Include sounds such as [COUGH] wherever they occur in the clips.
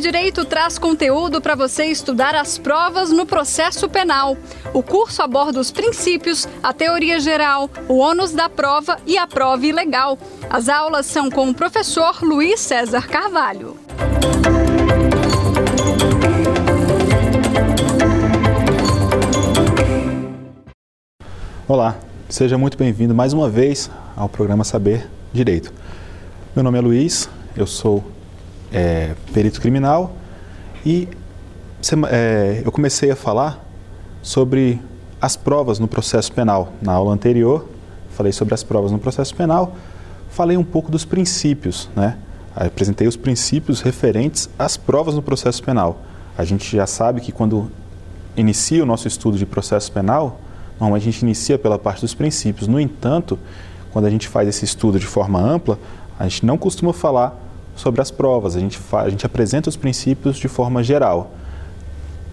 Direito traz conteúdo para você estudar as provas no processo penal. O curso aborda os princípios, a teoria geral, o ônus da prova e a prova ilegal. As aulas são com o professor Luiz César Carvalho. Olá, seja muito bem-vindo mais uma vez ao programa Saber Direito. Meu nome é Luiz, eu sou é, perito criminal e é, eu comecei a falar sobre as provas no processo penal. Na aula anterior, falei sobre as provas no processo penal, falei um pouco dos princípios, né? apresentei os princípios referentes às provas no processo penal. A gente já sabe que quando inicia o nosso estudo de processo penal, normalmente a gente inicia pela parte dos princípios. No entanto, quando a gente faz esse estudo de forma ampla, a gente não costuma falar sobre as provas, a gente, a gente apresenta os princípios de forma geral.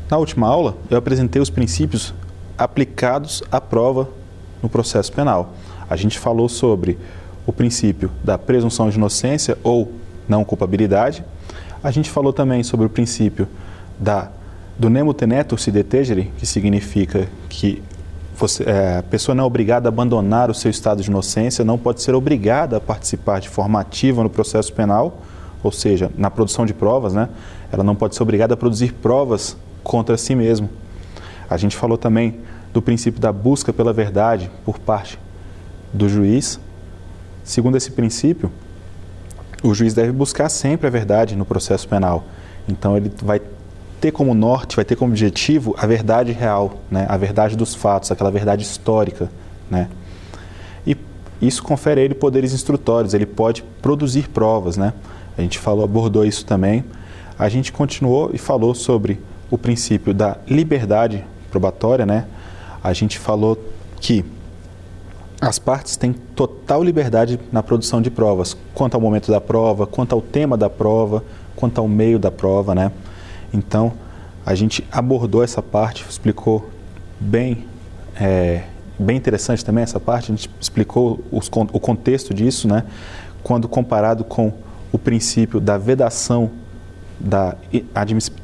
Na última aula, eu apresentei os princípios aplicados à prova no processo penal. A gente falou sobre o princípio da presunção de inocência ou não culpabilidade. A gente falou também sobre o princípio da, do nemo tenetur si detegere, que significa que você, é, a pessoa não é obrigada a abandonar o seu estado de inocência, não pode ser obrigada a participar de forma ativa no processo penal, ou seja, na produção de provas, né? ela não pode ser obrigada a produzir provas contra si mesmo. A gente falou também do princípio da busca pela verdade por parte do juiz. Segundo esse princípio, o juiz deve buscar sempre a verdade no processo penal. Então ele vai ter como norte, vai ter como objetivo a verdade real, né? a verdade dos fatos, aquela verdade histórica. Né? E isso confere a ele poderes instrutórios, ele pode produzir provas. Né? A gente falou, abordou isso também. A gente continuou e falou sobre o princípio da liberdade probatória. Né? A gente falou que as partes têm total liberdade na produção de provas, quanto ao momento da prova, quanto ao tema da prova, quanto ao meio da prova, né? Então, a gente abordou essa parte, explicou bem, é, bem interessante também essa parte, a gente explicou os, o contexto disso, né? Quando comparado com o princípio da vedação, da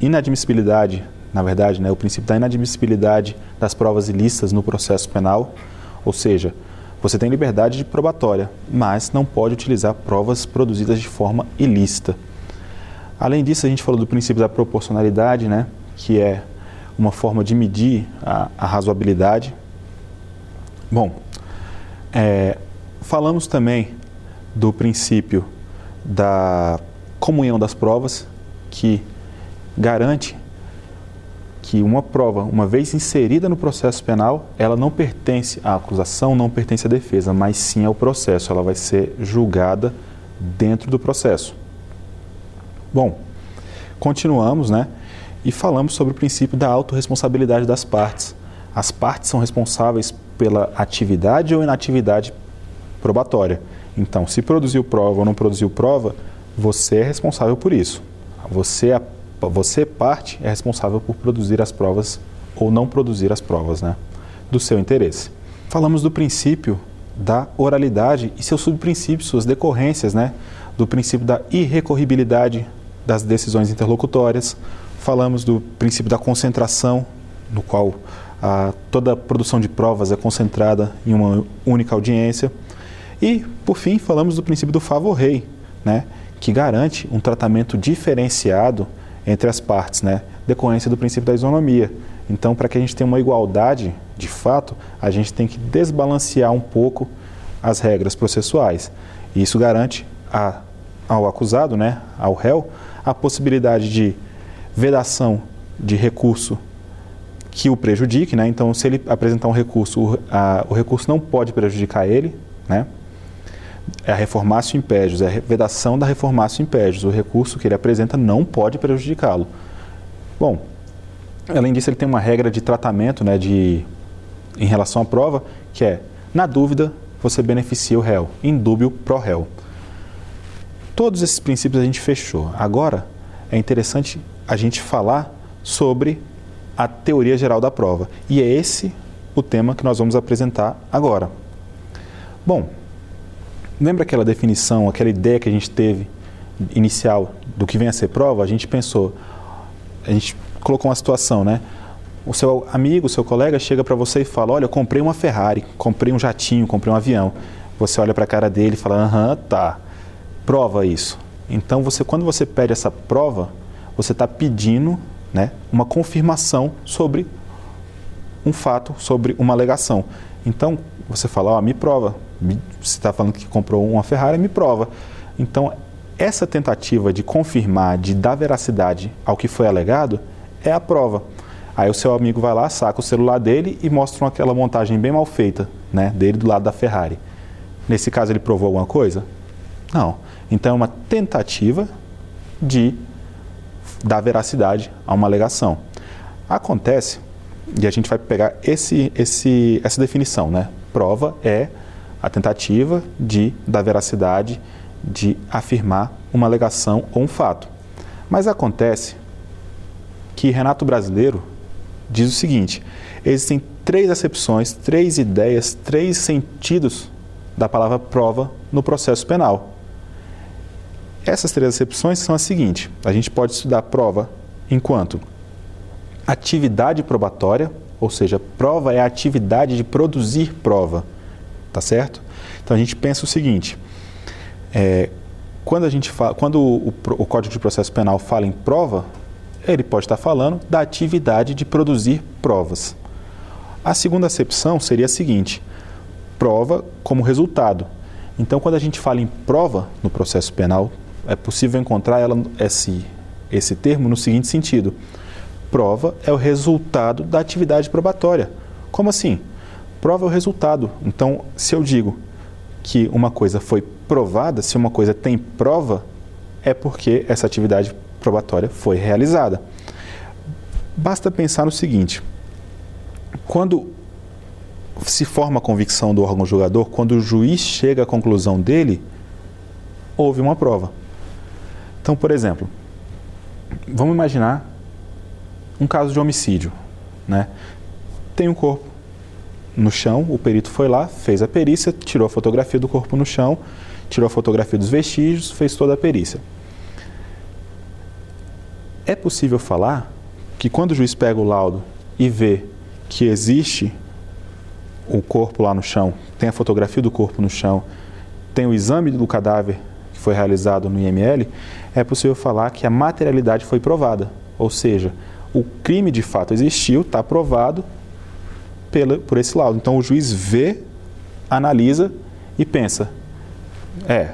inadmissibilidade, na verdade, né? O princípio da inadmissibilidade das provas ilícitas no processo penal, ou seja, você tem liberdade de probatória, mas não pode utilizar provas produzidas de forma ilícita. Além disso, a gente falou do princípio da proporcionalidade, né, que é uma forma de medir a, a razoabilidade. Bom, é, falamos também do princípio da comunhão das provas, que garante que uma prova, uma vez inserida no processo penal, ela não pertence à acusação, não pertence à defesa, mas sim ao processo. Ela vai ser julgada dentro do processo. Bom, continuamos, né? E falamos sobre o princípio da autorresponsabilidade das partes. As partes são responsáveis pela atividade ou inatividade probatória. Então, se produziu prova ou não produziu prova, você é responsável por isso. Você, você parte, é responsável por produzir as provas ou não produzir as provas, né? Do seu interesse. Falamos do princípio da oralidade e seus subprincípios, suas decorrências, né? Do princípio da irrecorribilidade das decisões interlocutórias, falamos do princípio da concentração, no qual a, toda a produção de provas é concentrada em uma única audiência. E, por fim, falamos do princípio do favor rei, né, que garante um tratamento diferenciado entre as partes, né, decorrência do princípio da isonomia. Então, para que a gente tenha uma igualdade de fato, a gente tem que desbalancear um pouco as regras processuais. E isso garante a, ao acusado, né, ao réu, a possibilidade de vedação de recurso que o prejudique, né? Então, se ele apresentar um recurso, o, a, o recurso não pode prejudicar ele, né? É a reformácio impédios, é a vedação da reformácio impédios. O recurso que ele apresenta não pode prejudicá-lo. Bom, além disso, ele tem uma regra de tratamento, né, de, em relação à prova, que é, na dúvida, você beneficia o réu, em dúbio, pro réu. Todos esses princípios a gente fechou. Agora é interessante a gente falar sobre a teoria geral da prova. E é esse o tema que nós vamos apresentar agora. Bom, lembra aquela definição, aquela ideia que a gente teve inicial do que vem a ser prova, a gente pensou, a gente colocou uma situação, né? O seu amigo, o seu colega chega para você e fala: Olha, eu comprei uma Ferrari, comprei um jatinho, comprei um avião. Você olha para a cara dele e fala: Aham, tá. Prova isso. Então, você, quando você pede essa prova, você está pedindo né, uma confirmação sobre um fato, sobre uma alegação. Então, você fala: Ó, me prova. Você está falando que comprou uma Ferrari, me prova. Então, essa tentativa de confirmar, de dar veracidade ao que foi alegado, é a prova. Aí o seu amigo vai lá, saca o celular dele e mostra aquela montagem bem mal feita, né, dele do lado da Ferrari. Nesse caso ele provou alguma coisa? Não. Então é uma tentativa de dar veracidade a uma alegação. Acontece, e a gente vai pegar esse, esse, essa definição, né? Prova é a tentativa de dar veracidade de afirmar uma alegação ou um fato. Mas acontece que Renato Brasileiro diz o seguinte: existem três acepções, três ideias, três sentidos da palavra prova no processo penal. Essas três acepções são as seguintes: a gente pode estudar prova enquanto atividade probatória, ou seja, prova é a atividade de produzir prova, tá certo? Então a gente pensa o seguinte: é, quando, a gente fala, quando o, o, Código de Processo Penal fala em prova, ele pode estar falando da atividade de produzir provas. A segunda acepção seria a seguinte: prova como resultado. Então, quando a gente fala em prova no processo penal, é possível encontrar ela, esse, esse termo no seguinte sentido: prova é o resultado da atividade probatória. Como assim? Prova é o resultado. Então, se eu digo que uma coisa foi provada, se uma coisa tem prova, é porque essa atividade probatória foi realizada. Basta pensar no seguinte: quando se forma a convicção do órgão julgador, quando o juiz chega à conclusão dele, houve uma prova. Então, por exemplo, vamos imaginar um caso de homicídio, né? Tem um corpo no chão, o perito foi lá, fez a perícia, tirou a fotografia do corpo no chão, tirou a fotografia dos vestígios, fez toda a perícia. É possível falar que quando o juiz pega o laudo e vê que existe o corpo lá no chão, tem a fotografia do corpo no chão, tem o exame do cadáver que foi realizado no IML, é possível falar que a materialidade foi provada. Ou seja, o crime de fato existiu, está provado pela, por esse laudo. Então o juiz vê, analisa e pensa: é,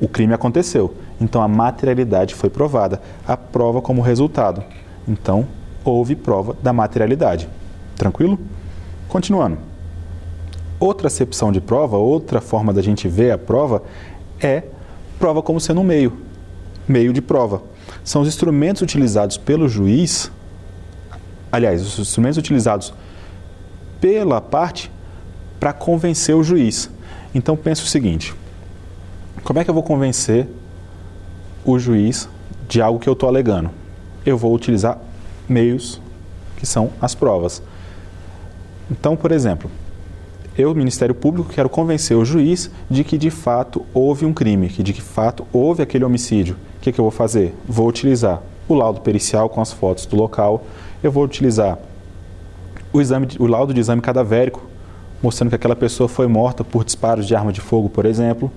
o crime aconteceu. Então a materialidade foi provada. A prova como resultado. Então houve prova da materialidade. Tranquilo? Continuando. Outra acepção de prova, outra forma da gente ver a prova é prova como sendo um meio, meio de prova. São os instrumentos utilizados pelo juiz, aliás, os instrumentos utilizados pela parte para convencer o juiz. Então pense o seguinte: como é que eu vou convencer o juiz de algo que eu estou alegando? Eu vou utilizar meios que são as provas. Então, por exemplo, eu, Ministério Público, quero convencer o juiz de que de fato houve um crime, que de fato houve aquele homicídio. O que, que eu vou fazer? Vou utilizar o laudo pericial com as fotos do local, eu vou utilizar o, exame, o laudo de exame cadavérico, mostrando que aquela pessoa foi morta por disparos de arma de fogo, por exemplo.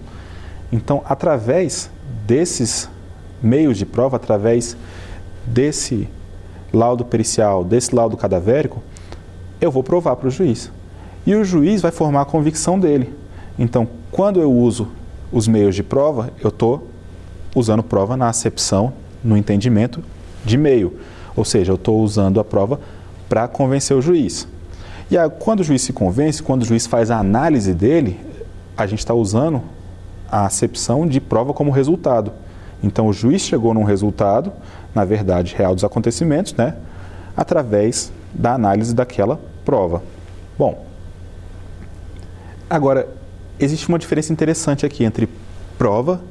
Então, através desses meios de prova, através desse laudo pericial, desse laudo cadavérico, eu vou provar para o juiz. E o juiz vai formar a convicção dele. Então, quando eu uso os meios de prova, eu estou usando prova na acepção, no entendimento de meio. Ou seja, eu estou usando a prova para convencer o juiz. E aí, quando o juiz se convence, quando o juiz faz a análise dele, a gente está usando a acepção de prova como resultado. Então, o juiz chegou num resultado, na verdade, real dos acontecimentos, né? através da análise daquela prova. Bom, agora, existe uma diferença interessante aqui entre prova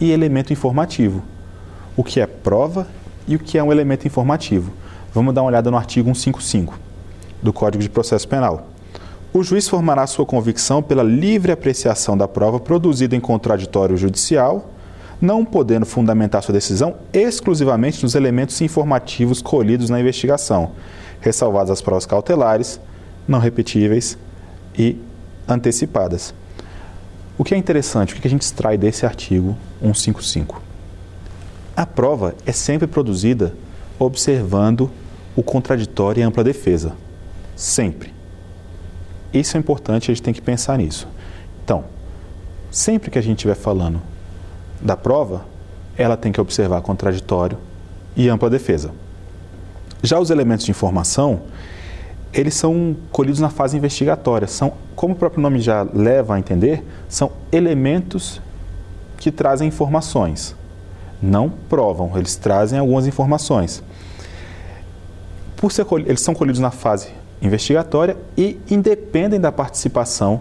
e elemento informativo. O que é prova e o que é um elemento informativo. Vamos dar uma olhada no artigo 155 do Código de Processo Penal. O juiz formará sua convicção pela livre apreciação da prova produzida em contraditório judicial, não podendo fundamentar sua decisão exclusivamente nos elementos informativos colhidos na investigação, ressalvadas as provas cautelares, não repetíveis e antecipadas. O que é interessante, o que a gente extrai desse artigo 155? A prova é sempre produzida observando o contraditório e a ampla defesa. Sempre. Isso é importante, a gente tem que pensar nisso. Então, sempre que a gente estiver falando da prova, ela tem que observar contraditório e ampla defesa. Já os elementos de informação, eles são colhidos na fase investigatória. São, como o próprio nome já leva a entender, são elementos que trazem informações. Não provam, eles trazem algumas informações. Por ser, eles são colhidos na fase investigatória e independem da participação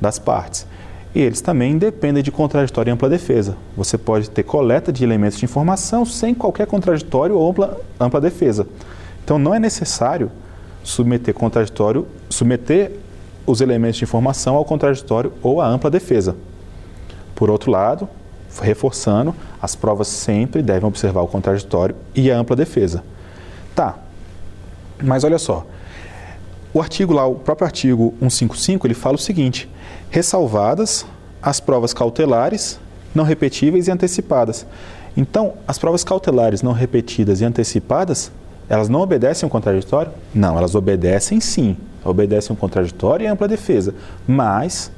das partes. E eles também independem de contraditório e ampla defesa. Você pode ter coleta de elementos de informação sem qualquer contraditório ou ampla, ampla defesa. Então não é necessário submeter contraditório, submeter os elementos de informação ao contraditório ou à ampla defesa. Por outro lado, reforçando, as provas sempre devem observar o contraditório e a ampla defesa. Tá, mas olha só, o artigo lá, o próprio artigo 155, ele fala o seguinte: ressalvadas as provas cautelares, não repetíveis e antecipadas. Então, as provas cautelares não repetidas e antecipadas, elas não obedecem ao contraditório? Não, elas obedecem sim. Obedecem ao contraditório e ampla defesa, mas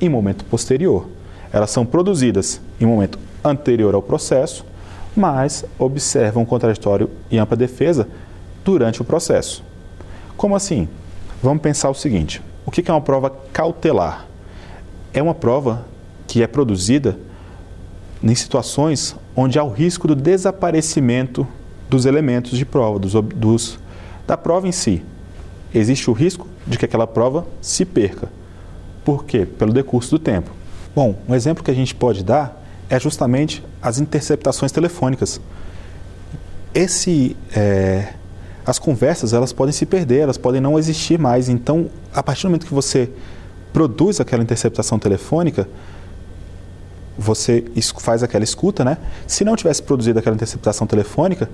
em momento posterior. Elas são produzidas em momento anterior ao processo, mas observam contraditório e ampla defesa durante o processo. Como assim? Vamos pensar o seguinte: o que é uma prova cautelar? É uma prova que é produzida em situações onde há o risco do desaparecimento dos elementos de prova, dos, dos, da prova em si. Existe o risco de que aquela prova se perca. Por quê? Pelo decurso do tempo. Bom, um exemplo que a gente pode dar é justamente as interceptações telefônicas. Esse, é, as conversas elas podem se perder, elas podem não existir mais. Então, a partir do momento que você produz aquela interceptação telefônica, você faz aquela escuta, né? Se não tivesse produzido aquela interceptação telefônica,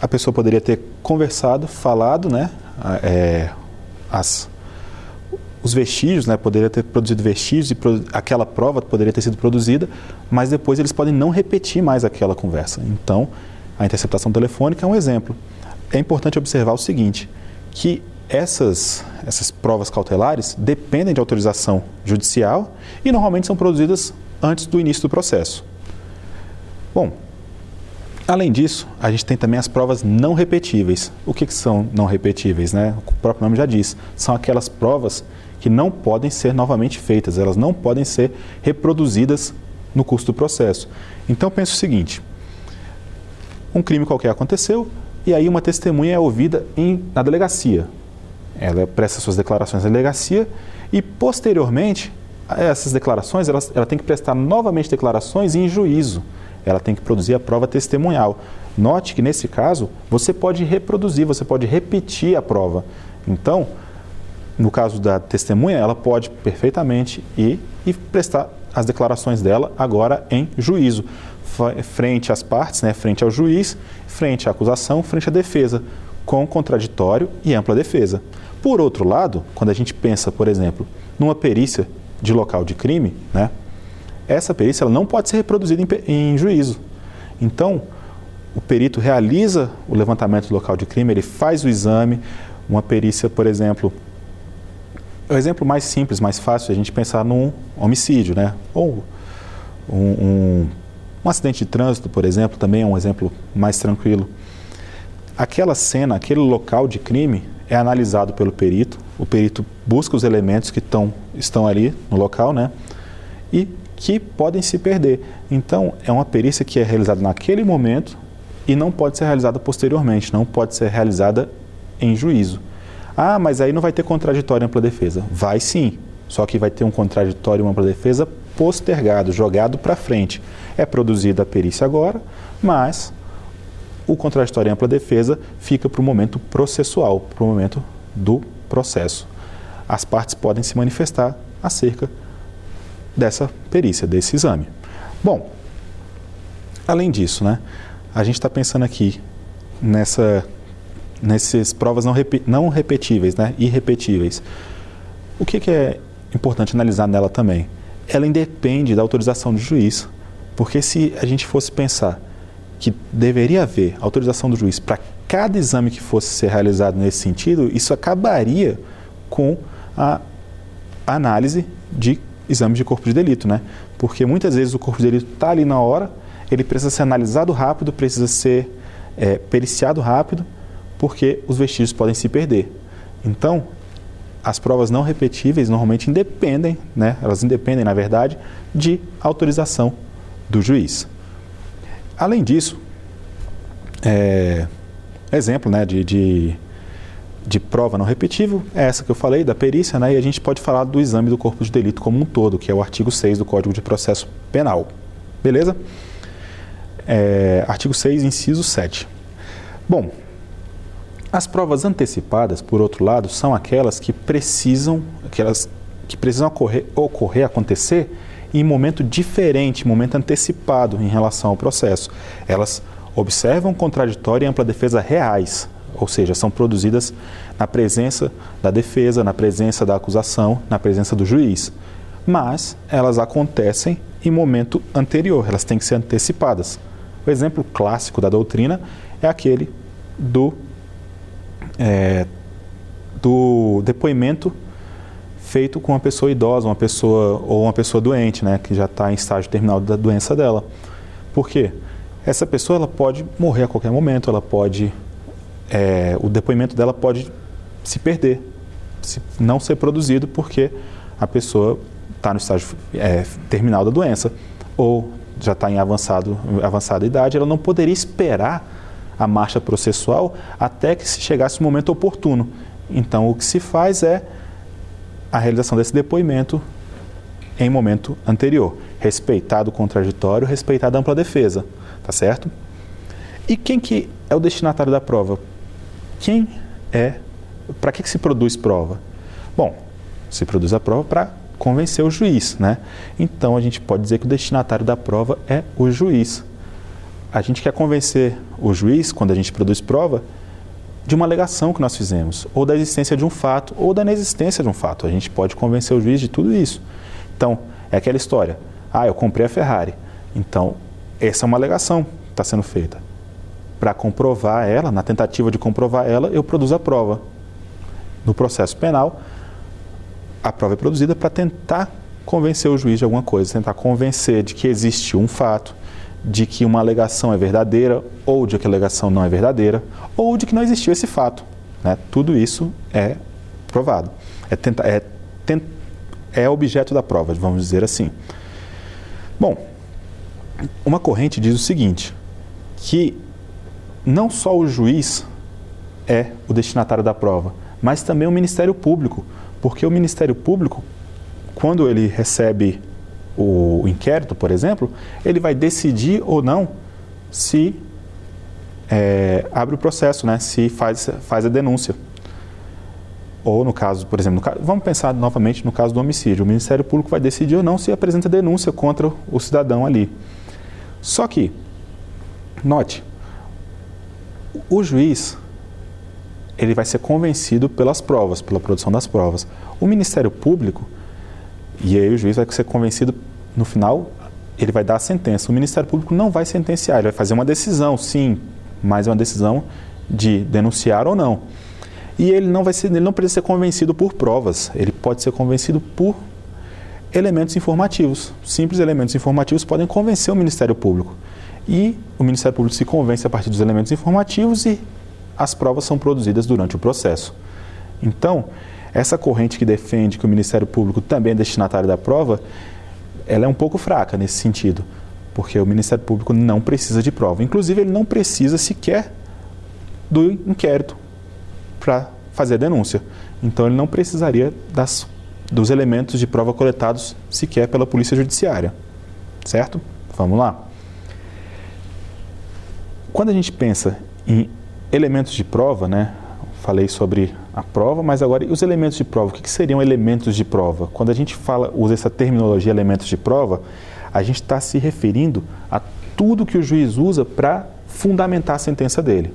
a pessoa poderia ter conversado, falado, né? É, as, os vestígios, né? Poderia ter produzido vestígios e aquela prova poderia ter sido produzida, mas depois eles podem não repetir mais aquela conversa. Então, a interceptação telefônica é um exemplo é importante observar o seguinte, que essas, essas provas cautelares dependem de autorização judicial e normalmente são produzidas antes do início do processo. Bom, além disso, a gente tem também as provas não repetíveis. O que, que são não repetíveis? Né? O próprio nome já diz. São aquelas provas que não podem ser novamente feitas, elas não podem ser reproduzidas no curso do processo. Então, pense o seguinte: um crime qualquer aconteceu, e aí uma testemunha é ouvida em, na delegacia. Ela presta suas declarações na delegacia e, posteriormente, essas declarações, ela, ela tem que prestar novamente declarações em juízo. Ela tem que produzir a prova testemunhal. Note que, nesse caso, você pode reproduzir, você pode repetir a prova. Então, no caso da testemunha, ela pode perfeitamente ir e prestar as declarações dela agora em juízo frente às partes, né, frente ao juiz, frente à acusação, frente à defesa, com contraditório e ampla defesa. Por outro lado, quando a gente pensa, por exemplo, numa perícia de local de crime, né, essa perícia ela não pode ser reproduzida em, em juízo. Então, o perito realiza o levantamento do local de crime, ele faz o exame, uma perícia, por exemplo, o exemplo mais simples, mais fácil, é a gente pensar num homicídio, né? Ou um, um um acidente de trânsito, por exemplo, também é um exemplo mais tranquilo. Aquela cena, aquele local de crime é analisado pelo perito. O perito busca os elementos que tão, estão ali no local, né? E que podem se perder. Então, é uma perícia que é realizada naquele momento e não pode ser realizada posteriormente, não pode ser realizada em juízo. Ah, mas aí não vai ter contraditório em ampla defesa. Vai sim, só que vai ter um contraditório em ampla defesa postergado, jogado para frente. É produzida a perícia agora, mas o contraditório em ampla defesa fica para o momento processual, para o momento do processo. As partes podem se manifestar acerca dessa perícia, desse exame. Bom, Além disso, né, a gente está pensando aqui nessa, nessas provas não, rep, não repetíveis, né, irrepetíveis. O que, que é importante analisar nela também? Ela independe da autorização do juiz, porque se a gente fosse pensar que deveria haver autorização do juiz para cada exame que fosse ser realizado nesse sentido, isso acabaria com a análise de exames de corpo de delito, né? Porque muitas vezes o corpo de delito está ali na hora, ele precisa ser analisado rápido, precisa ser é, periciado rápido, porque os vestígios podem se perder. Então, as provas não repetíveis normalmente independem, né? Elas independem, na verdade, de autorização do juiz. Além disso, é, exemplo né, de, de, de, prova não repetível é essa que eu falei, da perícia, né, e a gente pode falar do exame do corpo de delito como um todo, que é o artigo 6 do Código de Processo Penal. Beleza? É, artigo 6, inciso 7. Bom, as provas antecipadas, por outro lado, são aquelas que precisam, aquelas que precisam ocorrer, ocorrer acontecer em momento diferente, momento antecipado em relação ao processo. Elas observam contraditório e ampla defesa reais, ou seja, são produzidas na presença da defesa, na presença da acusação, na presença do juiz. Mas elas acontecem em momento anterior, elas têm que ser antecipadas. O exemplo clássico da doutrina é aquele do, é, do depoimento feito com uma pessoa idosa, uma pessoa ou uma pessoa doente, né, que já está em estágio terminal da doença dela. Por quê? Essa pessoa ela pode morrer a qualquer momento, ela pode, é, o depoimento dela pode se perder, se não ser produzido porque a pessoa está no estágio é, terminal da doença ou já está em avançado, avançada idade, ela não poderia esperar a marcha processual até que se chegasse o momento oportuno. Então, o que se faz é a realização desse depoimento em momento anterior. Respeitado o contraditório, respeitada a ampla defesa, tá certo? E quem que é o destinatário da prova? Quem é, para que, que se produz prova? Bom, se produz a prova para convencer o juiz, né? Então a gente pode dizer que o destinatário da prova é o juiz. A gente quer convencer o juiz, quando a gente produz prova, de uma alegação que nós fizemos, ou da existência de um fato, ou da inexistência de um fato. A gente pode convencer o juiz de tudo isso. Então, é aquela história. Ah, eu comprei a Ferrari. Então, essa é uma alegação que está sendo feita. Para comprovar ela, na tentativa de comprovar ela, eu produzo a prova. No processo penal, a prova é produzida para tentar convencer o juiz de alguma coisa, tentar convencer de que existe um fato, de que uma alegação é verdadeira ou de que a alegação não é verdadeira ou de que não existiu esse fato. Né? Tudo isso é provado. É, tenta, é, é objeto da prova, vamos dizer assim. Bom, uma corrente diz o seguinte, que não só o juiz é o destinatário da prova, mas também o Ministério Público, porque o Ministério Público, quando ele recebe o inquérito, por exemplo, ele vai decidir ou não se é, abre o processo, né? se faz, faz a denúncia. Ou no caso, por exemplo, caso, vamos pensar novamente no caso do homicídio. O Ministério Público vai decidir ou não se apresenta denúncia contra o cidadão ali. Só que, note, o juiz ele vai ser convencido pelas provas, pela produção das provas. O Ministério Público e aí o juiz vai ser convencido, no final, ele vai dar a sentença. O Ministério Público não vai sentenciar, ele vai fazer uma decisão, sim, mas é uma decisão de denunciar ou não. E ele não vai ser, ele não precisa ser convencido por provas, ele pode ser convencido por elementos informativos. Simples elementos informativos podem convencer o Ministério Público. E o Ministério Público se convence a partir dos elementos informativos e as provas são produzidas durante o processo. Então, essa corrente que defende que o Ministério Público também é destinatário da prova, ela é um pouco fraca nesse sentido, porque o Ministério Público não precisa de prova. Inclusive, ele não precisa sequer do inquérito para fazer a denúncia. Então, ele não precisaria das, dos elementos de prova coletados sequer pela Polícia Judiciária. Certo? Vamos lá. Quando a gente pensa em elementos de prova, né, falei sobre a prova, mas agora os elementos de prova? O que, que seriam elementos de prova? Quando a gente fala, usa essa terminologia elementos de prova, a gente está se referindo a tudo que o juiz usa para fundamentar a sentença dele.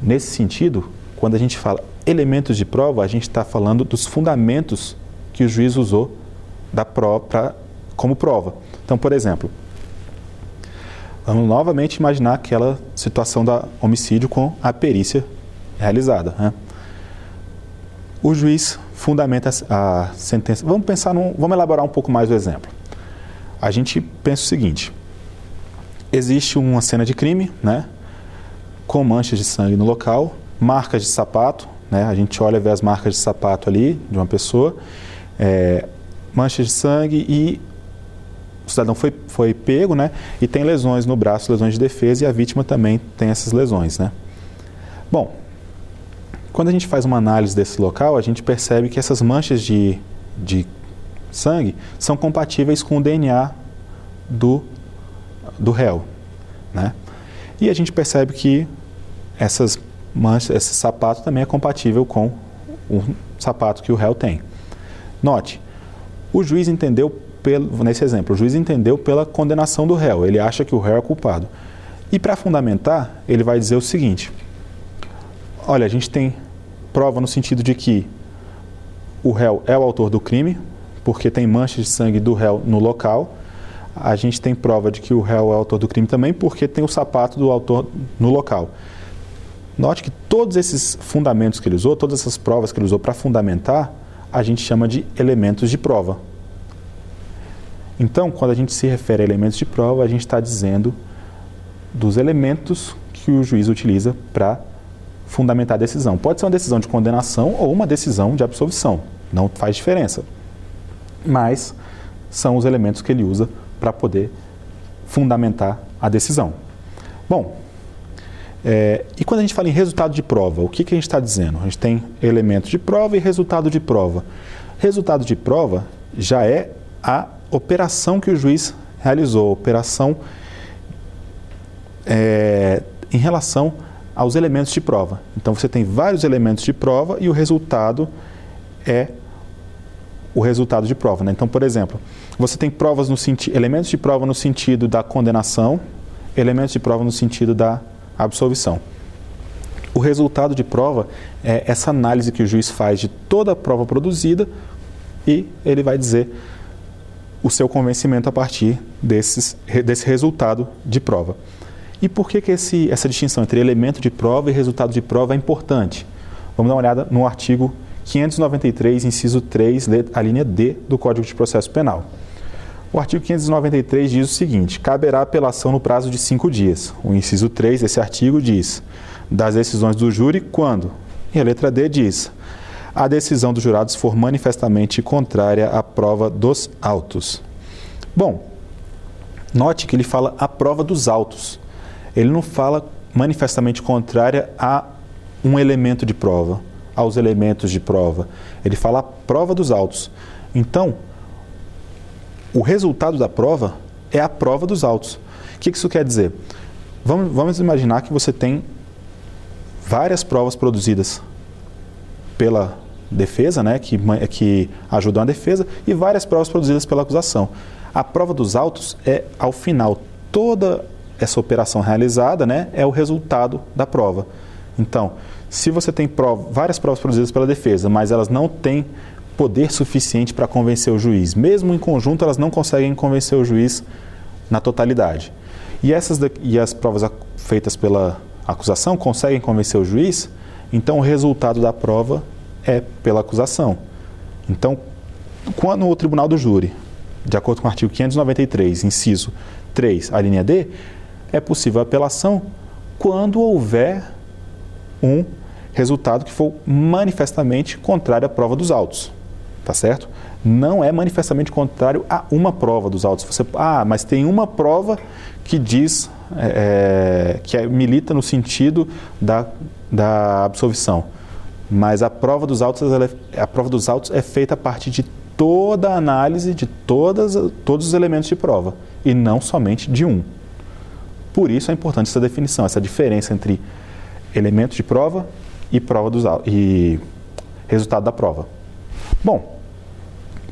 Nesse sentido, quando a gente fala elementos de prova, a gente está falando dos fundamentos que o juiz usou da prova como prova. Então, por exemplo, vamos novamente imaginar aquela situação da homicídio com a perícia realizada. Né? O juiz fundamenta a sentença. Vamos pensar num, vamos elaborar um pouco mais o exemplo. A gente pensa o seguinte: existe uma cena de crime, né, com manchas de sangue no local, marcas de sapato, né, a gente olha e vê as marcas de sapato ali de uma pessoa, é, manchas de sangue e o cidadão foi, foi pego, né, e tem lesões no braço, lesões de defesa, e a vítima também tem essas lesões, né. Bom, quando a gente faz uma análise desse local, a gente percebe que essas manchas de, de sangue são compatíveis com o DNA do, do réu. Né? E a gente percebe que essas manchas, esse sapato também é compatível com o sapato que o réu tem. Note, o juiz entendeu, pelo, nesse exemplo, o juiz entendeu pela condenação do réu, ele acha que o réu é culpado. E para fundamentar, ele vai dizer o seguinte: olha, a gente tem prova no sentido de que o réu é o autor do crime, porque tem manchas de sangue do réu no local. A gente tem prova de que o réu é o autor do crime também, porque tem o sapato do autor no local. Note que todos esses fundamentos que ele usou, todas essas provas que ele usou para fundamentar, a gente chama de elementos de prova. Então, quando a gente se refere a elementos de prova, a gente está dizendo dos elementos que o juiz utiliza para fundamentar a decisão. Pode ser uma decisão de condenação ou uma decisão de absolvição, não faz diferença. Mas são os elementos que ele usa para poder fundamentar a decisão. Bom, é, e quando a gente fala em resultado de prova, o que, que a gente está dizendo? A gente tem elementos de prova e resultado de prova. Resultado de prova já é a operação que o juiz realizou, operação é, em relação aos elementos de prova. Então você tem vários elementos de prova e o resultado é o resultado de prova. Né? Então, por exemplo, você tem provas no elementos de prova no sentido da condenação, elementos de prova no sentido da absolvição. O resultado de prova é essa análise que o juiz faz de toda a prova produzida e ele vai dizer o seu convencimento a partir desses, desse resultado de prova. E por que, que esse, essa distinção entre elemento de prova e resultado de prova é importante? Vamos dar uma olhada no artigo 593, inciso 3, a linha D do Código de Processo Penal. O artigo 593 diz o seguinte: caberá apelação no prazo de cinco dias. O inciso 3 desse artigo diz: das decisões do júri, quando? E a letra D diz: a decisão dos jurados for manifestamente contrária à prova dos autos. Bom, note que ele fala a prova dos autos. Ele não fala manifestamente contrária a um elemento de prova aos elementos de prova. Ele fala a prova dos autos. Então, o resultado da prova é a prova dos autos. O que isso quer dizer? Vamos, vamos imaginar que você tem várias provas produzidas pela defesa, né, que, que ajudam a defesa, e várias provas produzidas pela acusação. A prova dos autos é, ao final, toda essa operação realizada né, é o resultado da prova. Então, se você tem prova, várias provas produzidas pela defesa, mas elas não têm poder suficiente para convencer o juiz, mesmo em conjunto, elas não conseguem convencer o juiz na totalidade. E, essas e as provas feitas pela acusação conseguem convencer o juiz, então o resultado da prova é pela acusação. Então, quando o tribunal do júri, de acordo com o artigo 593, inciso 3, a linha D, é possível apelação quando houver um resultado que for manifestamente contrário à prova dos autos. Tá certo? Não é manifestamente contrário a uma prova dos autos. Você, ah, mas tem uma prova que diz, é, é, que é, milita no sentido da, da absolvição. Mas a prova dos autos, é, a prova dos autos é feita a partir de toda a análise de todas, todos os elementos de prova e não somente de um. Por isso é importante essa definição, essa diferença entre elementos de prova e prova dos e resultado da prova. Bom,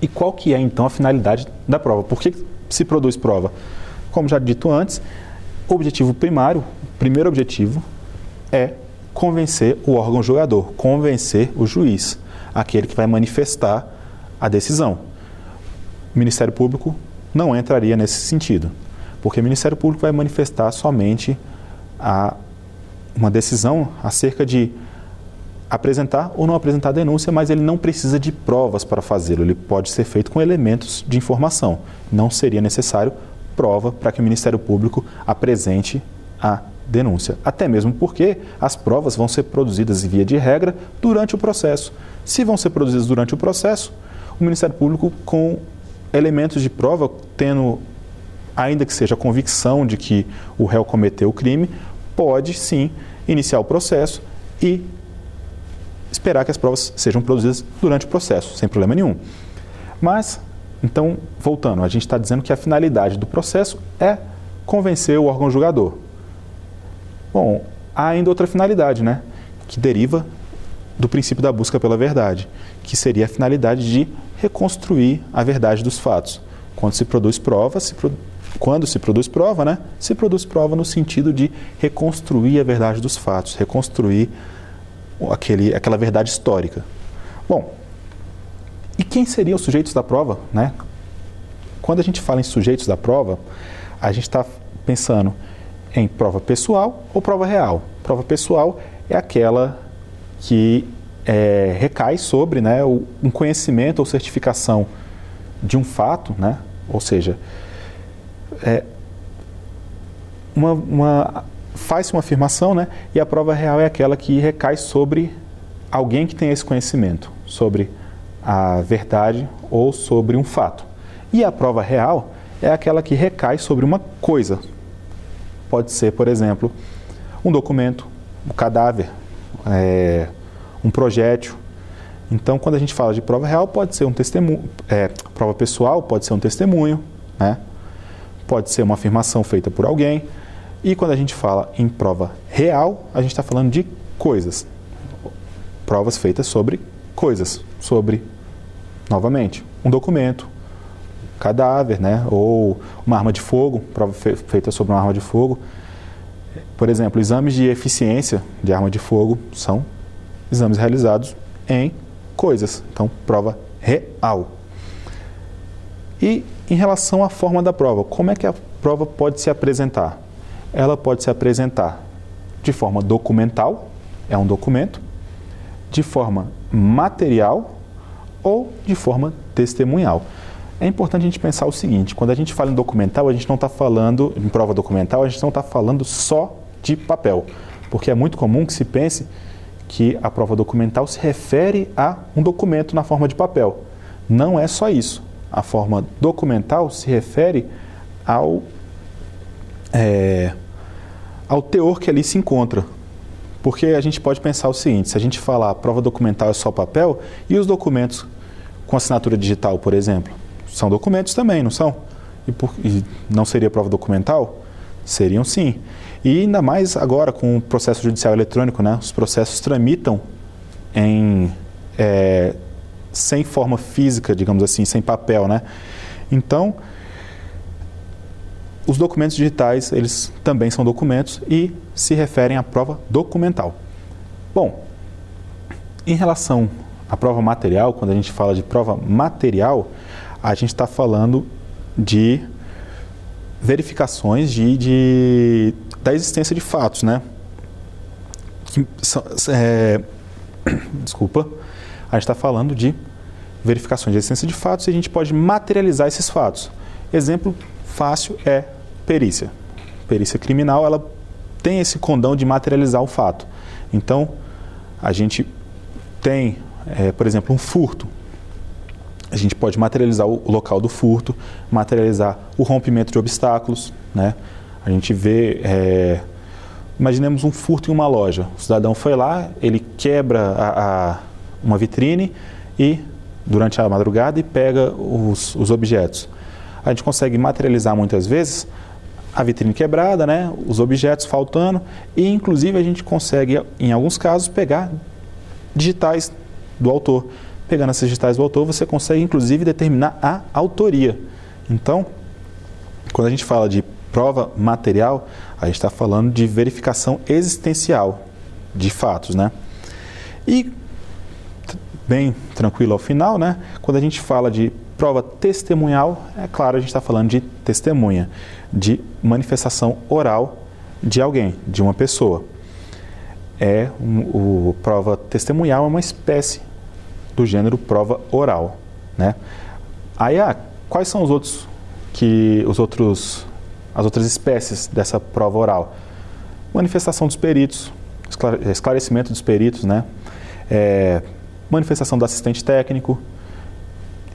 e qual que é então a finalidade da prova? Por que se produz prova? Como já dito antes, o objetivo primário, o primeiro objetivo, é convencer o órgão julgador, convencer o juiz, aquele que vai manifestar a decisão. O Ministério Público não entraria nesse sentido, porque o Ministério Público vai manifestar somente a, uma decisão acerca de apresentar ou não apresentar denúncia, mas ele não precisa de provas para fazê-lo. Ele pode ser feito com elementos de informação. Não seria necessário prova para que o Ministério Público apresente a denúncia. Até mesmo porque as provas vão ser produzidas via de regra durante o processo. Se vão ser produzidas durante o processo, o Ministério Público, com elementos de prova, tendo, ainda que seja a convicção de que o réu cometeu o crime, pode sim iniciar o processo e esperar que as provas sejam produzidas durante o processo, sem problema nenhum. Mas, então, voltando, a gente está dizendo que a finalidade do processo é convencer o órgão julgador. Bom, há ainda outra finalidade, né? Que deriva do princípio da busca pela verdade, que seria a finalidade de reconstruir a verdade dos fatos. Quando se produz prova, se. Quando se produz prova, né? Se produz prova no sentido de reconstruir a verdade dos fatos, reconstruir aquele, aquela verdade histórica. Bom, e quem seriam os sujeitos da prova? Né? Quando a gente fala em sujeitos da prova, a gente está pensando em prova pessoal ou prova real. Prova pessoal é aquela que é, recai sobre né, um conhecimento ou certificação de um fato, né? ou seja, é, uma, uma faz-se uma afirmação, né? E a prova real é aquela que recai sobre alguém que tem esse conhecimento, sobre a verdade ou sobre um fato. E a prova real é aquela que recai sobre uma coisa. Pode ser, por exemplo, um documento, um cadáver, é, um projétil. Então, quando a gente fala de prova real, pode ser um testemunho, é, prova pessoal, pode ser um testemunho, né? Pode ser uma afirmação feita por alguém, e quando a gente fala em prova real, a gente está falando de coisas. Provas feitas sobre coisas, sobre, novamente, um documento, cadáver, né? ou uma arma de fogo, prova feita sobre uma arma de fogo. Por exemplo, exames de eficiência de arma de fogo são exames realizados em coisas, então prova real. E em relação à forma da prova, como é que a prova pode se apresentar? ela pode se apresentar de forma documental, é um documento, de forma material ou de forma testemunhal. É importante a gente pensar o seguinte: quando a gente fala em documental, a gente não está falando, em prova documental, a gente não está falando só de papel, porque é muito comum que se pense que a prova documental se refere a um documento na forma de papel. Não é só isso. A forma documental se refere ao é, ao teor que ali se encontra. Porque a gente pode pensar o seguinte: se a gente falar prova documental é só papel, e os documentos com assinatura digital, por exemplo? São documentos também, não são? E, por, e não seria prova documental? Seriam sim. E ainda mais agora com o processo judicial eletrônico, né? os processos tramitam em, é, sem forma física, digamos assim, sem papel. Né? Então, os documentos digitais, eles também são documentos e se referem à prova documental. Bom, em relação à prova material, quando a gente fala de prova material, a gente está falando de verificações de, de, da existência de fatos, né? Que, é, [COUGHS] desculpa, a gente está falando de verificações de existência de fatos e a gente pode materializar esses fatos. Exemplo fácil é perícia. Perícia criminal, ela tem esse condão de materializar o fato. Então, a gente tem, é, por exemplo, um furto. A gente pode materializar o local do furto, materializar o rompimento de obstáculos. Né? A gente vê. É, imaginemos um furto em uma loja. O cidadão foi lá, ele quebra a, a, uma vitrine e durante a madrugada e pega os, os objetos. A gente consegue materializar muitas vezes a vitrine quebrada, né, os objetos faltando e inclusive a gente consegue em alguns casos pegar digitais do autor. Pegando essas digitais do autor, você consegue inclusive determinar a autoria. Então, quando a gente fala de prova material, a gente está falando de verificação existencial de fatos, né? E bem tranquilo ao final, né? Quando a gente fala de prova testemunhal, é claro, a gente está falando de testemunha, de manifestação oral de alguém, de uma pessoa. É um, o prova testemunhal é uma espécie do gênero prova oral, né? Aí, ah, quais são os outros que os outros as outras espécies dessa prova oral? Manifestação dos peritos, esclarecimento dos peritos, né? É, manifestação do assistente técnico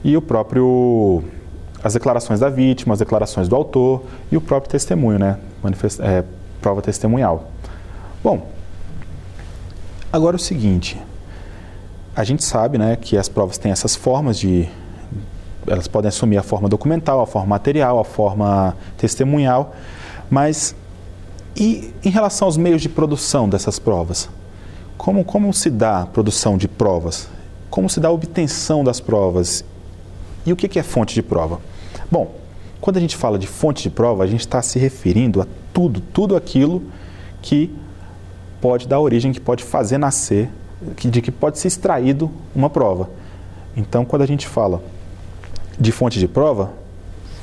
e o próprio as declarações da vítima, as declarações do autor e o próprio testemunho, né? Manifest, é, prova testemunhal. Bom, agora o seguinte, a gente sabe, né, que as provas têm essas formas de elas podem assumir a forma documental, a forma material, a forma testemunhal, mas e em relação aos meios de produção dessas provas? Como, como se dá a produção de provas? Como se dá a obtenção das provas? E o que é fonte de prova? Bom, quando a gente fala de fonte de prova, a gente está se referindo a tudo, tudo aquilo que pode dar origem, que pode fazer nascer, de que pode ser extraído uma prova. Então, quando a gente fala de fonte de prova,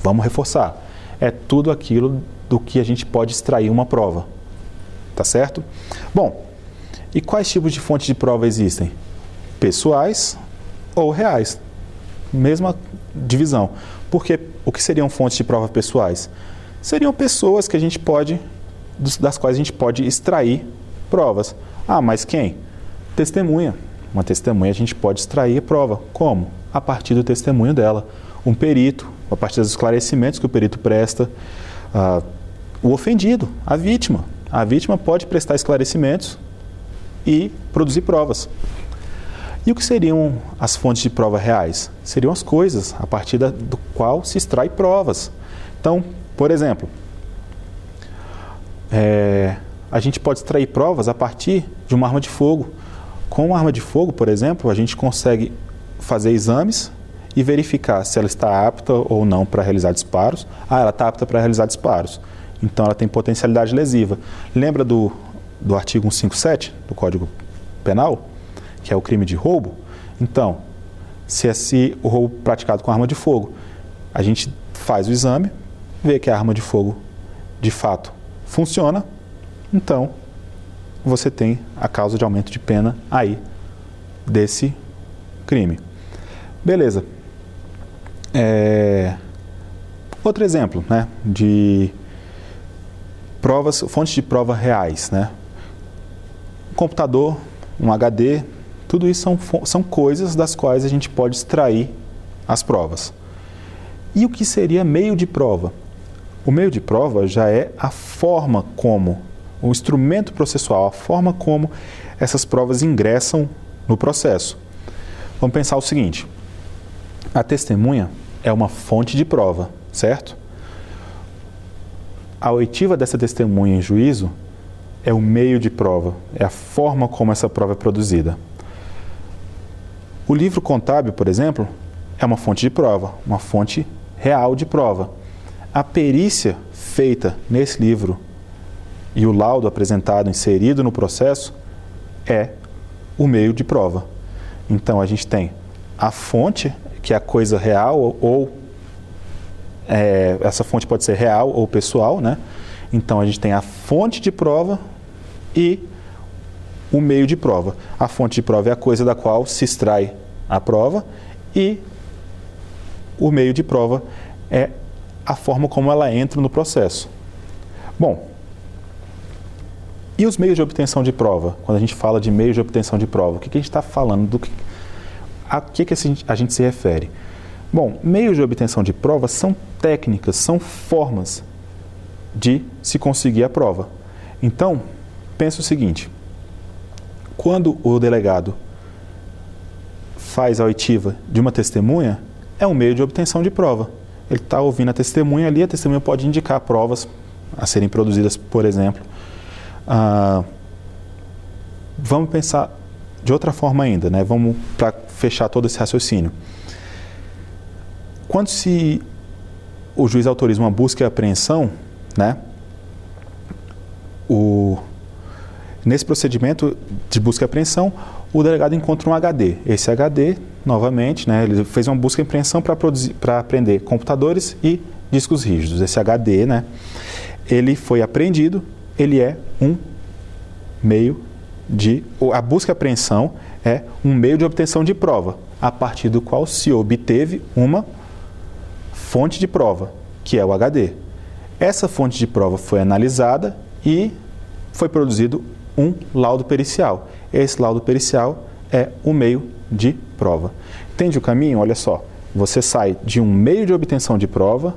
vamos reforçar, é tudo aquilo do que a gente pode extrair uma prova. Tá certo? Bom, e quais tipos de fontes de prova existem? Pessoais ou reais. Mesma divisão. Porque o que seriam fontes de prova pessoais? Seriam pessoas que a gente pode, das quais a gente pode extrair provas. Ah, mas quem? Testemunha. Uma testemunha a gente pode extrair prova. Como? A partir do testemunho dela. Um perito, a partir dos esclarecimentos que o perito presta. Ah, o ofendido, a vítima. A vítima pode prestar esclarecimentos e produzir provas. E o que seriam as fontes de prova reais? Seriam as coisas a partir da, do qual se extrai provas. Então, por exemplo, é, a gente pode extrair provas a partir de uma arma de fogo. Com uma arma de fogo, por exemplo, a gente consegue fazer exames e verificar se ela está apta ou não para realizar disparos. Ah, ela está apta para realizar disparos. Então ela tem potencialidade lesiva. Lembra do, do artigo 157 do Código Penal, que é o crime de roubo? Então, se é se o roubo praticado com arma de fogo, a gente faz o exame, vê que a arma de fogo de fato funciona, então você tem a causa de aumento de pena aí desse crime. Beleza. É... Outro exemplo né, de provas, fontes de prova reais, né? Um computador, um HD, tudo isso são, são coisas das quais a gente pode extrair as provas. E o que seria meio de prova? O meio de prova já é a forma como, o instrumento processual, a forma como essas provas ingressam no processo. Vamos pensar o seguinte: a testemunha é uma fonte de prova, certo? A oitiva dessa testemunha em juízo é o meio de prova, é a forma como essa prova é produzida. O livro contábil, por exemplo, é uma fonte de prova, uma fonte real de prova. A perícia feita nesse livro e o laudo apresentado, inserido no processo, é o meio de prova. Então a gente tem a fonte, que é a coisa real ou é, essa fonte pode ser real ou pessoal, né? Então a gente tem a fonte de prova e o meio de prova. A fonte de prova é a coisa da qual se extrai a prova e o meio de prova é a forma como ela entra no processo. Bom, e os meios de obtenção de prova? Quando a gente fala de meios de obtenção de prova, o que, que a gente está falando? Do que, a que, que a gente se refere? Bom, meios de obtenção de prova são técnicas, são formas de se conseguir a prova. Então, pense o seguinte: quando o delegado faz a oitiva de uma testemunha, é um meio de obtenção de prova. Ele está ouvindo a testemunha ali, a testemunha pode indicar provas a serem produzidas, por exemplo. Ah, vamos pensar de outra forma ainda, né? Vamos para fechar todo esse raciocínio. Quando se o juiz autoriza uma busca e apreensão, né? O, nesse procedimento de busca e apreensão, o delegado encontra um HD. Esse HD, novamente, né, ele fez uma busca e apreensão para aprender computadores e discos rígidos. Esse HD, né, ele foi apreendido, ele é um meio de. A busca e apreensão é um meio de obtenção de prova, a partir do qual se obteve uma fonte de prova, que é o HD. Essa fonte de prova foi analisada e foi produzido um laudo pericial. Esse laudo pericial é o meio de prova. Entende o caminho? Olha só. Você sai de um meio de obtenção de prova,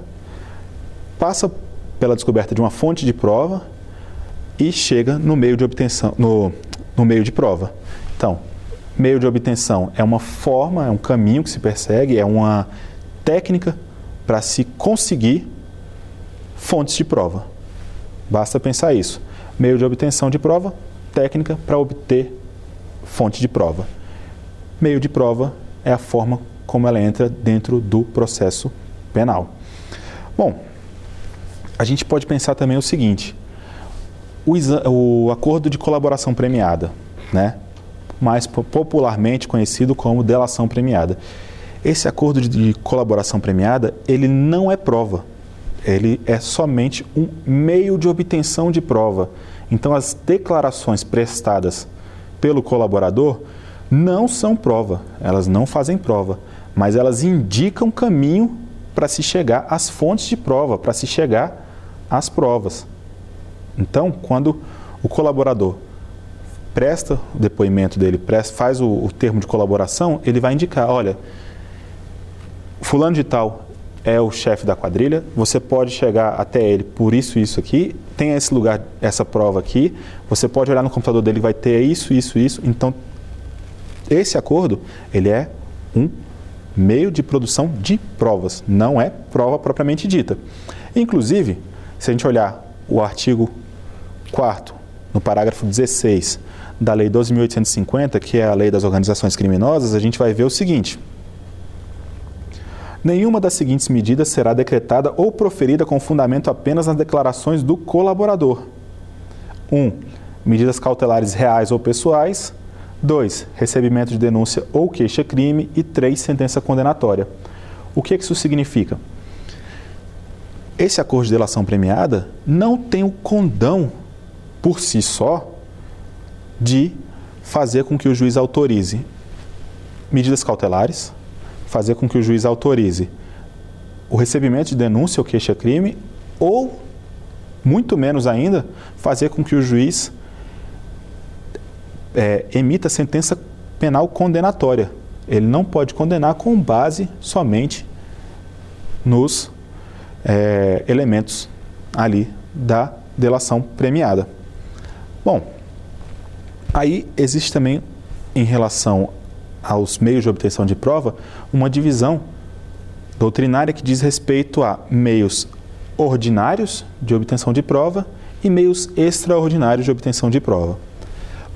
passa pela descoberta de uma fonte de prova e chega no meio de obtenção, no, no meio de prova. Então, meio de obtenção é uma forma, é um caminho que se persegue, é uma técnica para se conseguir fontes de prova. Basta pensar isso. Meio de obtenção de prova, técnica para obter fonte de prova. Meio de prova é a forma como ela entra dentro do processo penal. Bom, a gente pode pensar também o seguinte: o, o acordo de colaboração premiada, né? mais popularmente conhecido como delação premiada. Esse acordo de colaboração premiada, ele não é prova. Ele é somente um meio de obtenção de prova. Então, as declarações prestadas pelo colaborador não são prova, elas não fazem prova, mas elas indicam caminho para se chegar às fontes de prova, para se chegar às provas. Então, quando o colaborador presta o depoimento dele, presta, faz o, o termo de colaboração, ele vai indicar, olha, fulano de tal é o chefe da quadrilha, você pode chegar até ele por isso isso aqui, tem esse lugar, essa prova aqui, você pode olhar no computador dele, vai ter isso, isso, isso. Então, esse acordo, ele é um meio de produção de provas, não é prova propriamente dita. Inclusive, se a gente olhar o artigo 4 no parágrafo 16 da Lei 12.850, que é a Lei das Organizações Criminosas, a gente vai ver o seguinte: Nenhuma das seguintes medidas será decretada ou proferida com fundamento apenas nas declarações do colaborador. 1. Um, medidas cautelares reais ou pessoais. 2. Recebimento de denúncia ou queixa-crime. E 3. Sentença condenatória. O que, que isso significa? Esse acordo de delação premiada não tem o condão por si só de fazer com que o juiz autorize medidas cautelares, fazer com que o juiz autorize o recebimento de denúncia ou queixa-crime ou, muito menos ainda, fazer com que o juiz é, emita sentença penal condenatória. Ele não pode condenar com base somente nos é, elementos ali da delação premiada. Bom, aí existe também, em relação aos meios de obtenção de prova, uma divisão doutrinária que diz respeito a meios ordinários de obtenção de prova e meios extraordinários de obtenção de prova.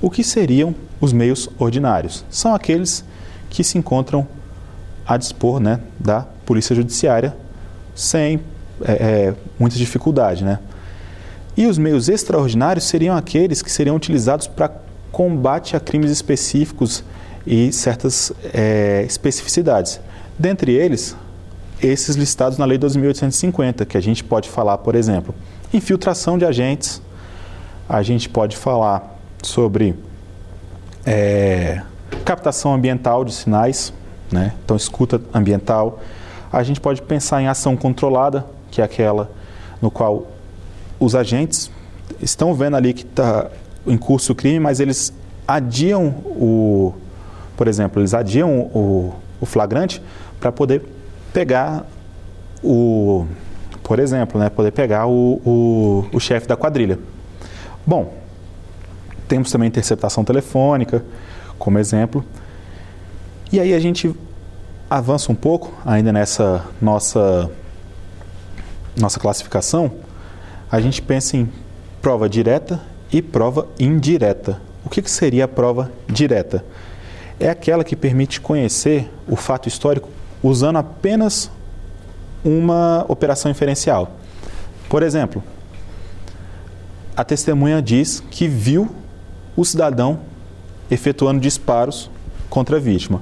O que seriam os meios ordinários? São aqueles que se encontram a dispor né, da Polícia Judiciária sem é, é, muita dificuldade. Né? E os meios extraordinários seriam aqueles que seriam utilizados para combate a crimes específicos e certas é, especificidades. Dentre eles, esses listados na Lei 2.850, que a gente pode falar, por exemplo, infiltração de agentes, a gente pode falar sobre é, captação ambiental de sinais, né? então escuta ambiental. A gente pode pensar em ação controlada, que é aquela no qual os agentes estão vendo ali que está em curso o crime, mas eles adiam o, por exemplo, eles adiam o, o flagrante para poder pegar o, por exemplo, né, poder pegar o, o, o chefe da quadrilha. Bom, temos também interceptação telefônica, como exemplo. E aí a gente avança um pouco ainda nessa nossa nossa classificação, a gente pensa em prova direta e prova indireta. O que, que seria a prova direta? É aquela que permite conhecer o fato histórico usando apenas uma operação inferencial. Por exemplo, a testemunha diz que viu o cidadão efetuando disparos contra a vítima.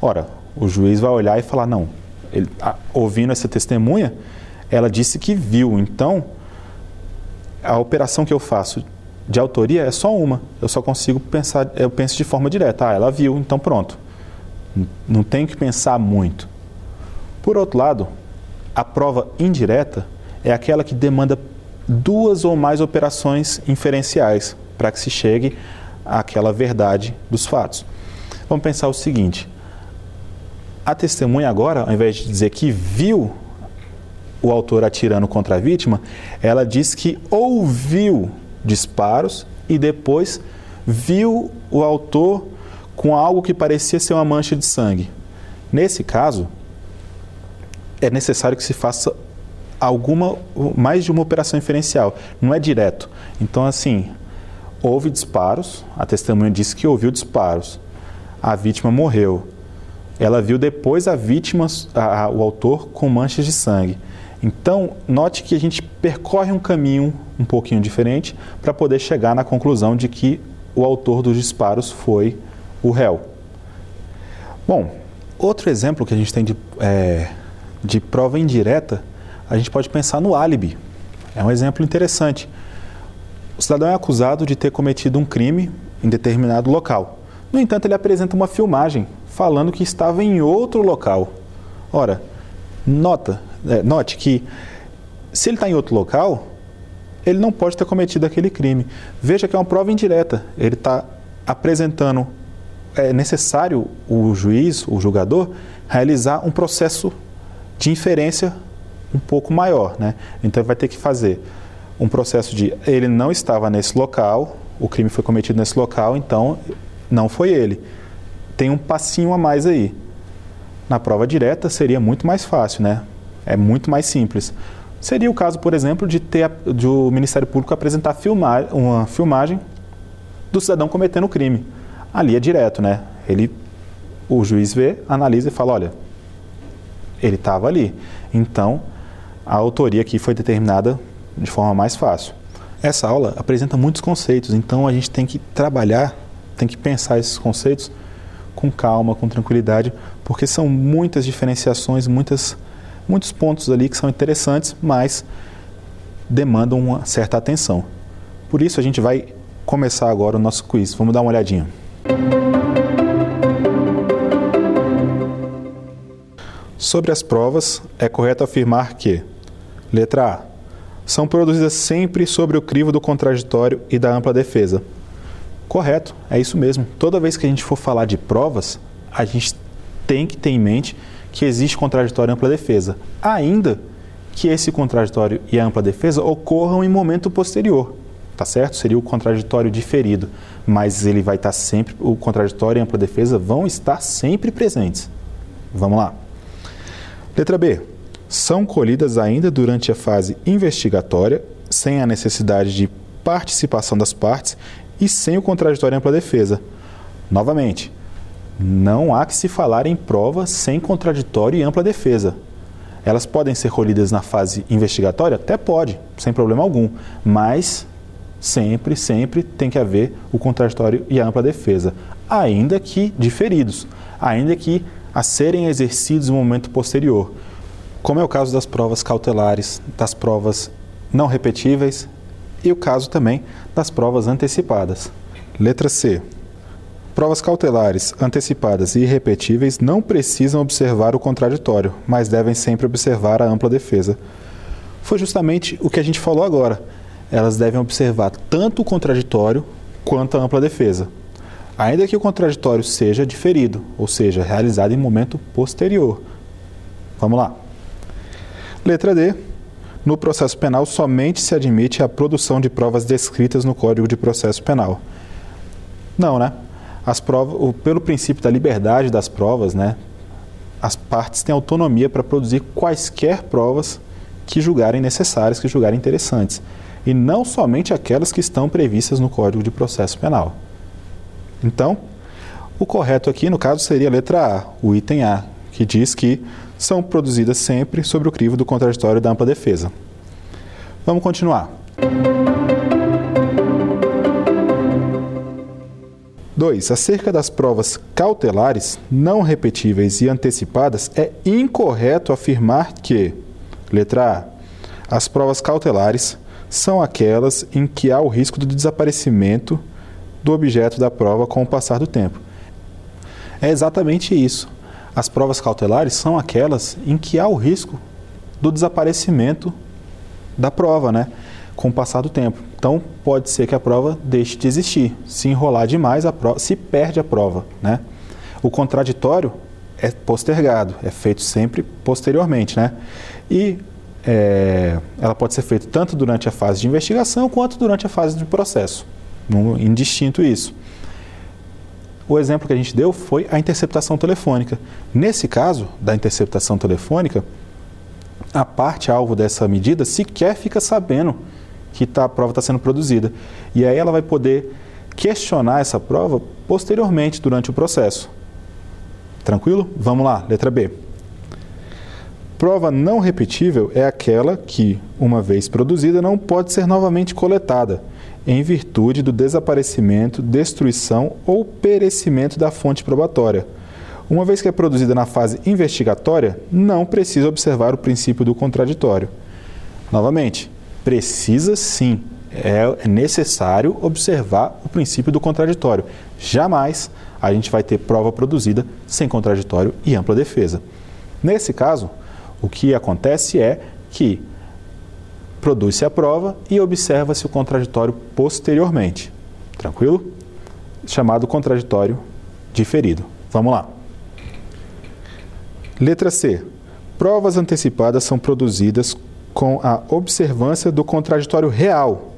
Ora, o juiz vai olhar e falar: não, ele, a, ouvindo essa testemunha, ela disse que viu, então a operação que eu faço de autoria é só uma. Eu só consigo pensar, eu penso de forma direta. Ah, ela viu, então pronto. Não tenho que pensar muito. Por outro lado, a prova indireta é aquela que demanda duas ou mais operações inferenciais para que se chegue àquela verdade dos fatos. Vamos pensar o seguinte: a testemunha agora, ao invés de dizer que viu o autor atirando contra a vítima, ela diz que ouviu disparos e depois viu o autor com algo que parecia ser uma mancha de sangue. Nesse caso, é necessário que se faça alguma mais de uma operação inferencial, não é direto. Então assim, houve disparos, a testemunha disse que ouviu disparos. A vítima morreu. Ela viu depois a vítima, a, a, o autor com manchas de sangue. Então, note que a gente percorre um caminho um pouquinho diferente para poder chegar na conclusão de que o autor dos disparos foi o réu. Bom, outro exemplo que a gente tem de, é, de prova indireta, a gente pode pensar no álibi. É um exemplo interessante. O cidadão é acusado de ter cometido um crime em determinado local. No entanto, ele apresenta uma filmagem falando que estava em outro local. Ora, nota, é, note que se ele está em outro local, ele não pode ter cometido aquele crime. Veja que é uma prova indireta. Ele está apresentando. É necessário o juiz, o julgador, realizar um processo de inferência um pouco maior. Né? Então ele vai ter que fazer um processo de ele não estava nesse local, o crime foi cometido nesse local, então não foi ele. Tem um passinho a mais aí. Na prova direta seria muito mais fácil, né? É muito mais simples. Seria o caso, por exemplo, de ter de o Ministério Público apresentar uma filmagem do cidadão cometendo o crime. Ali é direto, né? Ele, o juiz vê, analisa e fala, olha, ele estava ali. Então, a autoria aqui foi determinada de forma mais fácil. Essa aula apresenta muitos conceitos, então a gente tem que trabalhar, tem que pensar esses conceitos com calma, com tranquilidade, porque são muitas diferenciações, muitas muitos pontos ali que são interessantes, mas demandam uma certa atenção. Por isso a gente vai começar agora o nosso quiz. Vamos dar uma olhadinha. Sobre as provas, é correto afirmar que: letra A. São produzidas sempre sobre o crivo do contraditório e da ampla defesa. Correto, é isso mesmo. Toda vez que a gente for falar de provas, a gente tem que ter em mente que existe contraditório e ampla defesa, ainda que esse contraditório e a ampla defesa ocorram em momento posterior, tá certo? Seria o contraditório diferido, mas ele vai estar sempre, o contraditório e a ampla defesa vão estar sempre presentes. Vamos lá. Letra B. São colhidas ainda durante a fase investigatória, sem a necessidade de participação das partes e sem o contraditório e ampla defesa. Novamente, não há que se falar em prova sem contraditório e ampla defesa. Elas podem ser colhidas na fase investigatória? Até pode, sem problema algum, mas sempre, sempre tem que haver o contraditório e a ampla defesa, ainda que diferidos, ainda que a serem exercidos no momento posterior, como é o caso das provas cautelares, das provas não repetíveis e o caso também das provas antecipadas. Letra C. Provas cautelares, antecipadas e irrepetíveis não precisam observar o contraditório, mas devem sempre observar a ampla defesa. Foi justamente o que a gente falou agora. Elas devem observar tanto o contraditório quanto a ampla defesa. Ainda que o contraditório seja diferido, ou seja, realizado em momento posterior. Vamos lá. Letra D. No processo penal, somente se admite a produção de provas descritas no Código de Processo Penal. Não, né? As provas, pelo princípio da liberdade das provas, né, as partes têm autonomia para produzir quaisquer provas que julgarem necessárias, que julgarem interessantes, e não somente aquelas que estão previstas no Código de Processo Penal. Então, o correto aqui, no caso, seria a letra A, o item A, que diz que são produzidas sempre sobre o crivo do contraditório da ampla defesa. Vamos continuar. 2. Acerca das provas cautelares, não repetíveis e antecipadas, é incorreto afirmar que, letra A, as provas cautelares são aquelas em que há o risco do desaparecimento do objeto da prova com o passar do tempo. É exatamente isso. As provas cautelares são aquelas em que há o risco do desaparecimento da prova, né? Com o passar do tempo. Então, pode ser que a prova deixe de existir. Se enrolar demais, a prova, se perde a prova, né? O contraditório é postergado, é feito sempre posteriormente, né? E é, ela pode ser feita tanto durante a fase de investigação quanto durante a fase de processo. indistinto isso. O exemplo que a gente deu foi a interceptação telefônica. Nesse caso da interceptação telefônica, a parte alvo dessa medida sequer fica sabendo que tá, a prova está sendo produzida. E aí ela vai poder questionar essa prova posteriormente durante o processo. Tranquilo? Vamos lá, letra B. Prova não repetível é aquela que, uma vez produzida, não pode ser novamente coletada, em virtude do desaparecimento, destruição ou perecimento da fonte probatória uma vez que é produzida na fase investigatória, não precisa observar o princípio do contraditório. Novamente, precisa sim, é necessário observar o princípio do contraditório. Jamais a gente vai ter prova produzida sem contraditório e ampla defesa. Nesse caso, o que acontece é que produz-se a prova e observa-se o contraditório posteriormente. Tranquilo? Chamado contraditório diferido. Vamos lá. Letra C. Provas antecipadas são produzidas com a observância do contraditório real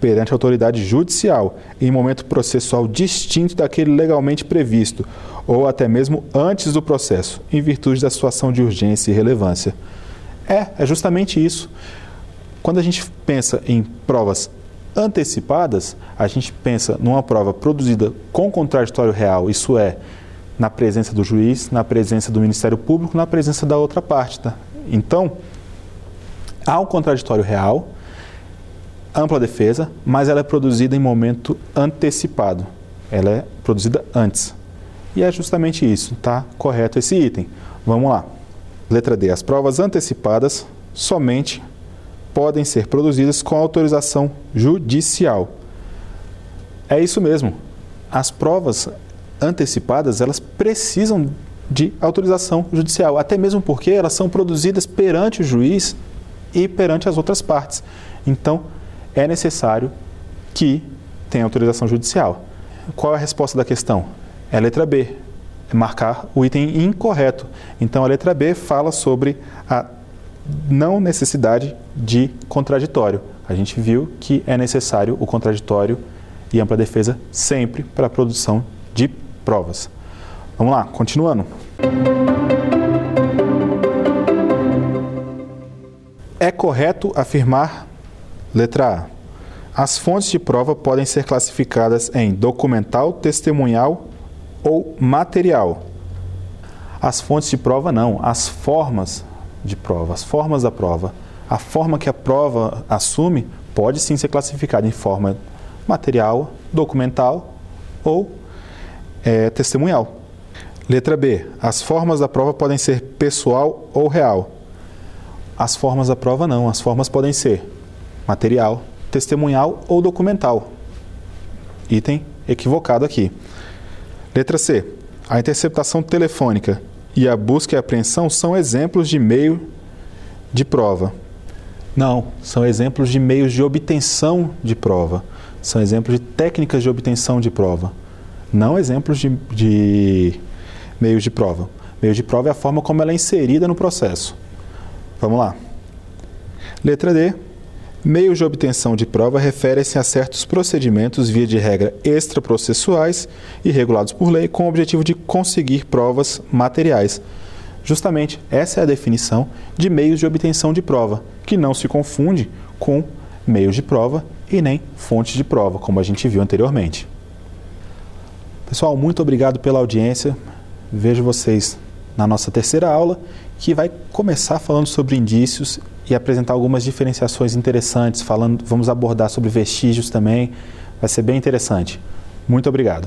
perante a autoridade judicial em momento processual distinto daquele legalmente previsto ou até mesmo antes do processo, em virtude da situação de urgência e relevância. É, é justamente isso. Quando a gente pensa em provas antecipadas, a gente pensa numa prova produzida com contraditório real, isso é, na presença do juiz, na presença do Ministério Público, na presença da outra parte. Tá? Então, há um contraditório real, ampla defesa, mas ela é produzida em momento antecipado. Ela é produzida antes. E é justamente isso, tá correto esse item. Vamos lá. Letra D. As provas antecipadas somente podem ser produzidas com autorização judicial. É isso mesmo. As provas antecipadas, elas precisam de autorização judicial, até mesmo porque elas são produzidas perante o juiz e perante as outras partes. Então, é necessário que tenha autorização judicial. Qual é a resposta da questão? É a letra B, é marcar o item incorreto. Então, a letra B fala sobre a não necessidade de contraditório. A gente viu que é necessário o contraditório e ampla defesa sempre para a produção de provas. Vamos lá, continuando. É correto afirmar, letra A, as fontes de prova podem ser classificadas em documental, testemunhal ou material. As fontes de prova não, as formas de prova, as formas da prova. A forma que a prova assume pode sim ser classificada em forma material, documental ou é, testemunhal. Letra B. As formas da prova podem ser pessoal ou real. As formas da prova não. As formas podem ser material, testemunhal ou documental. Item equivocado aqui. Letra C. A interceptação telefônica e a busca e apreensão são exemplos de meio de prova. Não, são exemplos de meios de obtenção de prova. São exemplos de técnicas de obtenção de prova não exemplos de, de meios de prova. Meio de prova é a forma como ela é inserida no processo. Vamos lá. Letra D. Meios de obtenção de prova referem-se a certos procedimentos, via de regra, extraprocessuais e regulados por lei, com o objetivo de conseguir provas materiais. Justamente essa é a definição de meios de obtenção de prova, que não se confunde com meios de prova e nem fontes de prova, como a gente viu anteriormente. Pessoal, muito obrigado pela audiência. Vejo vocês na nossa terceira aula, que vai começar falando sobre indícios e apresentar algumas diferenciações interessantes, falando, vamos abordar sobre vestígios também. Vai ser bem interessante. Muito obrigado.